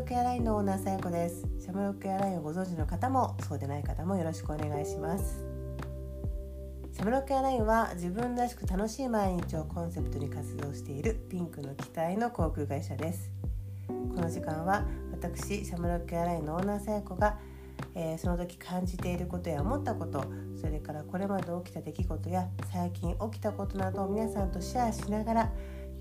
ロックエアラインのオーナーさやこです。シャムロックエアラインをご存知の方もそうでない方もよろしくお願いします。シャムロックエアラインは自分らしく楽しい毎日をコンセプトに活動しているピンクの機体の航空会社です。この時間は私シャムロックエアラインのオーナーさやこがえー、その時感じていることや思ったことそれからこれまで起きた出来事や最近起きたことなどを皆さんとシェアしながら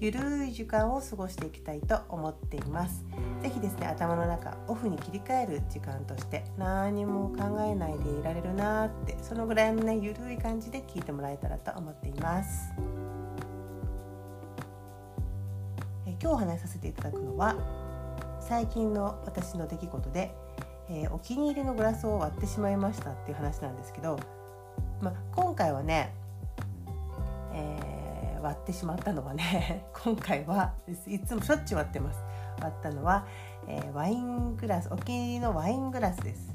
ゆるい時間を過ごしていきたいと思っています。是非ですね頭の中オフに切り替える時間として何も考えないでいられるなってそのぐらいのねゆるい感じで聞いてもらえたらと思っています。え今日お話しさせていただくのは最近の私の出来事で、えー、お気に入りのグラスを割ってしまいましたっていう話なんですけど、まあ、今回はね、割ってしまったのはね 今回はいつもしょっちゅう割ってます。割ったのは、えー、ワイングラスお気に入りのワイングラスです、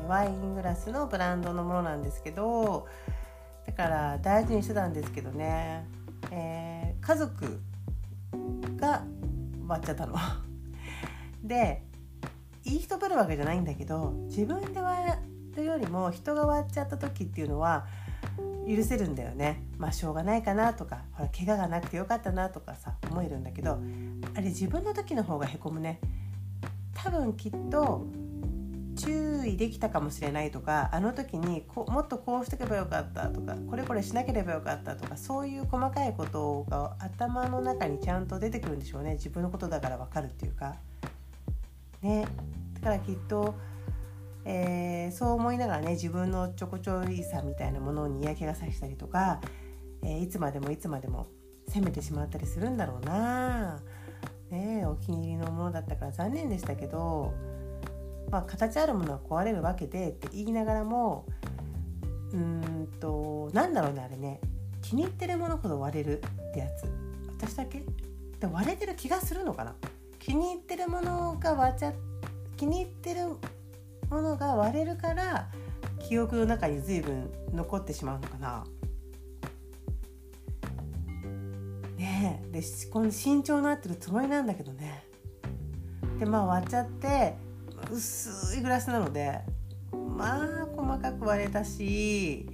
えー、ワイングラスのブランドのものなんですけどだから大事にしてたんですけどね、えー、家族が割っちゃったの。でいい人ぶるわけじゃないんだけど自分で割るよりも人が割っちゃった時っていうのは許せるんだよね。まあしょうがないかなとかほら怪我がなくてよかったなとかさ思えるんだけどあれ自分の時の方がへこむね。多分きっと注意できたかもしれないとかあの時にこもっとこうしておけばよかったとかこれこれしなければよかったとかそういう細かいことが頭の中にちゃんと出てくるんでしょうね。自分のことだから分かるっていうか。ね。だからきっとえー、そう思いながらね自分のちょこちょいさみたいなものに嫌気がさしたりとか、えー、いつまでもいつまでも責めてしまったりするんだろうな、ね、お気に入りのものだったから残念でしたけど、まあ、形あるものは壊れるわけでって言いながらもうんとなんだろうねあれね。気に入ってるものほど割れるってやつ。私だけ？で割れてる気がするのかな。気に入ってるものが割っちゃ気に入ってるものが割れるから記憶の中に随分残ってしまうのかな。ねえでこの慎重になってるつもりなんだけどね。でまあ割っちゃって薄いグラスなのでまあ細かく割れたし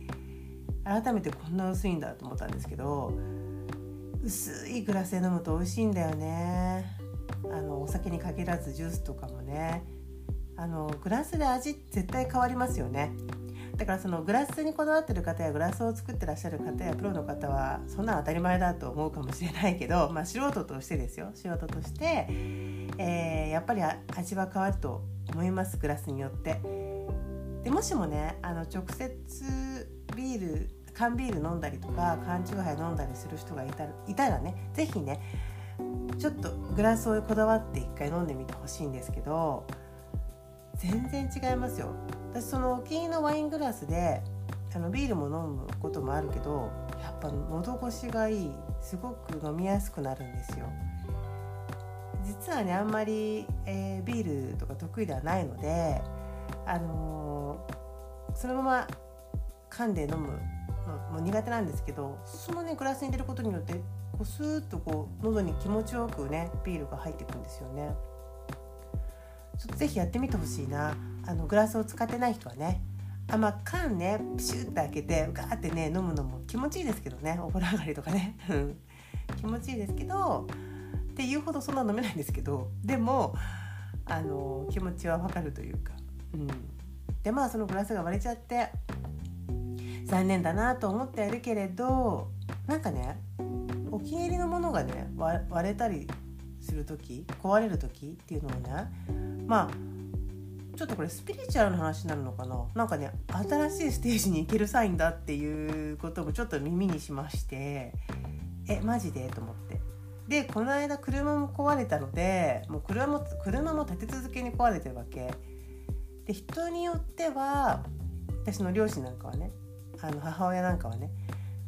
改めてこんな薄いんだと思ったんですけど薄いグラスで飲むと美味しいんだよねあのお酒に限らずジュースとかもねあのグラスで味絶対変わりますよねだからそのグラスにこだわってる方やグラスを作ってらっしゃる方やプロの方はそんな当たり前だと思うかもしれないけど、まあ、素人としてですよ素人として、えー、やっぱり味は変わると思いますグラスによって。でもしもねあの直接ビール缶ビール飲んだりとか缶チューハイ飲んだりする人がいたいたらね是非ねちょっとグラスをこだわって一回飲んでみてほしいんですけど全然違いますよ。私そのお気に入りのワイングラスであのビールも飲むこともあるけどやっぱ喉越しがいい。すごく飲みやすくなるんですよ。実はねあんまり、えー、ビールとか得意ではないのであのー、そのまま噛んで飲むのも苦手なんですけどそのねグラスに入れることによってこうスーッとこう喉に気持ちよくねビールが入ってくるんですよね。ちょっとぜひやってみてほしいな。あのグラスを使ってない人はねあまあ缶ねプシュッて開けてガーってね飲むのも気持ちいいですけどね。お風呂上がりとかね。気持ちいいですけどっていうほどそんな飲めないんですけどでもあの気持ちはわかるというか、うん、でまあそのグラスが割れちゃって残念だなと思っているけれどなんかねお気に入りのものがね割れたりする時壊れる時っていうのをねまあちょっとこれスピリチュアルな話になるのかな。なんかね新しいステージに行けるサインだっていうこともちょっと耳にしましてえマジで？と思って。でこの間車も壊れたのでもう車も車も立て続けに壊れてるわけ。で人によっては私の両親なんかはねあの母親なんかはね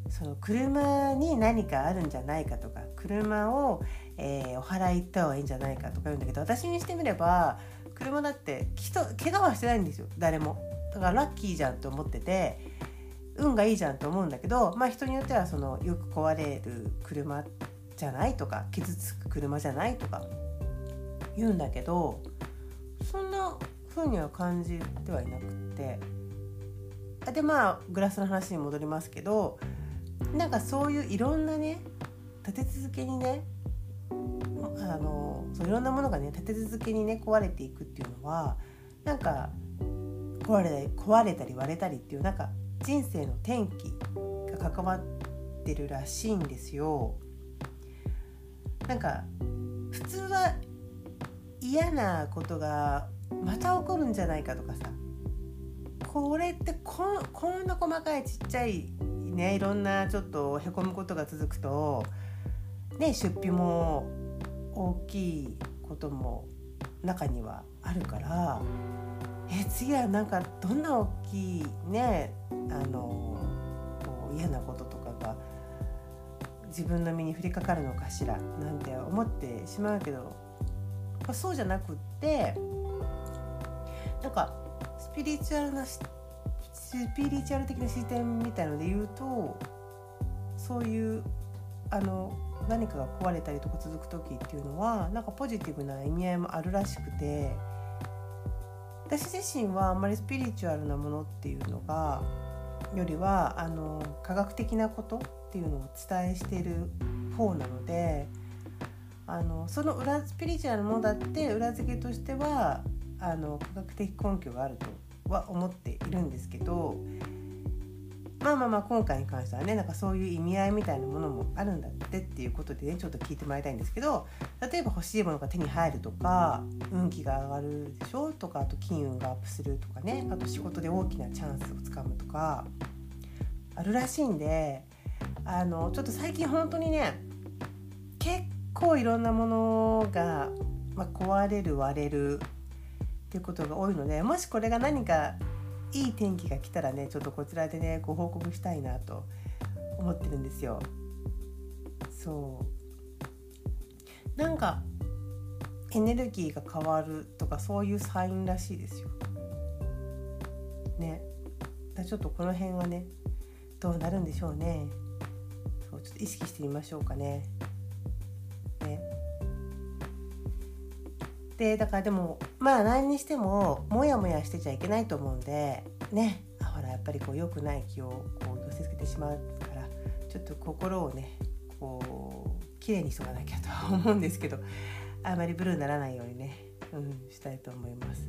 その車に何かあるんじゃないかとか車を、えー、お払い行った方がいいんじゃないかとか言うんだけど私にしてみれば車だって人怪我はしてないんですよ。誰も。だからラッキーじゃんと思ってて運がいいじゃんと思うんだけどまあ人によってはそのよく壊れる車じゃないとか傷つく車じゃないとか言うんだけどそんな風には感じてはいなくって。でまあグラスの話に戻りますけどなんかそういういろんなね立て続けにねあのそういろんなものがね立て続けにね壊れていくっていうのはなんか壊れたり壊れたり割れたりっていうなんか人生の転機が関わってるらしいんですよ。なんか普通は嫌なことがまた起こるんじゃないかとかさこれってここんな細かいちっちゃいねいろんなちょっとへこむことが続くとね出費も大きいことも中にはあるからえ次はなんかどんな大きいねあのこう嫌なこととかが自分の身に降りかかるのかしらなんて思ってしまうけど、そうじゃなくってなんかスピリチュアルなスピリチュアル的な視点みたいので言うとそういうあの何かが壊れたりとか続く時っていうのはなんかポジティブな意味合いもあるらしくて私自身はあんまりスピリチュアルなものっていうのがよりはあの科学的なことっていうのをお伝えしている方なのであのその裏スピリチュアルものだって裏付けとしてはあの科学的根拠があるとは思っているんですけどまあまあまあ今回に関してはねなんかそういう意味合いみたいなものもあるんだってっていうことでねちょっと聞いてもらいたいんですけど例えば欲しいものが手に入るとか運気が上がるでしょとかあと金運がアップするとかねあと仕事で大きなチャンスをつかむとかあるらしいんであのちょっと最近本当にね結構いろんなものが、まあ、壊れる割れるっていうことが多いのでもしこれが何かいい天気が来たらねちょっとこちらでねご報告したいなと思ってるんですよ。そうなんかエネルギーが変わるとかそういうサインらしいですよ。ね。だちょっとこの辺はねどうなるんでしょうね。そうちょっと意識してみましょうかね。でだからでもまあ何にしてもモヤモヤしてちゃいけないと思うんでねほらやっぱりこう良くない気をこう寄せつけてしまうからちょっと心をねこう綺麗にしとかなきゃとは思うんですけどあまりブルーにならないようにね、うん、したいと思います。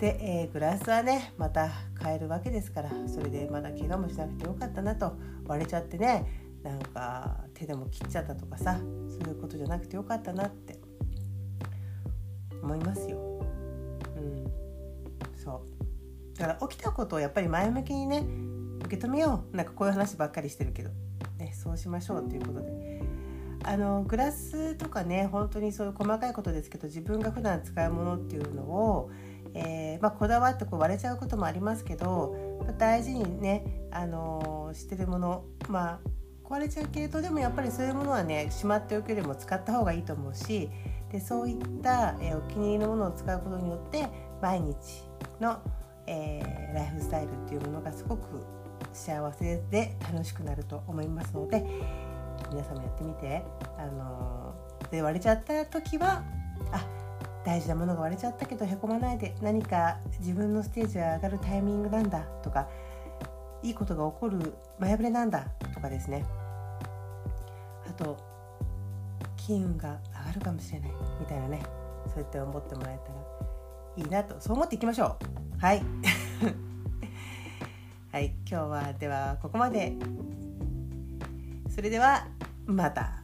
で、えー、グラスはねまた変えるわけですからそれでまだ怪我もしなくてよかったなと割れちゃってねなんか手でも切っちゃったとかさそういうことじゃなくてよかったなって思いますよ。うん、そうだから起きたことをやっぱり前向きにね受け止めようなんかこういう話ばっかりしてるけど、ね、そうしましょうということで。あのグラスとかね本当にそういう細かいことですけど自分が普段使うものっていうのを、えー、まあ、こだわってこう割れちゃうこともありますけど大事にね、あのー、してるものまあ壊れちゃうけれどでもやっぱりそういうものはねしまっておくよりも使った方がいいと思うしでそういった、え、お気に入りのものを使うことによって毎日の、えー、ライフスタイルっていうものがすごく幸せで楽しくなると思いますので皆さんもやってみて、あのー、で割れちゃった時はあ大事なものが割れちゃったけどへこまないで何か自分のステージが上がるタイミングなんだとかいいことが起こる前触れなんだとかですね。あと金運があるかもしれないみたいなねそうやって思ってもらえたらいいなとそう思っていきましょう。はい。はい今日はではここまで。それではまた。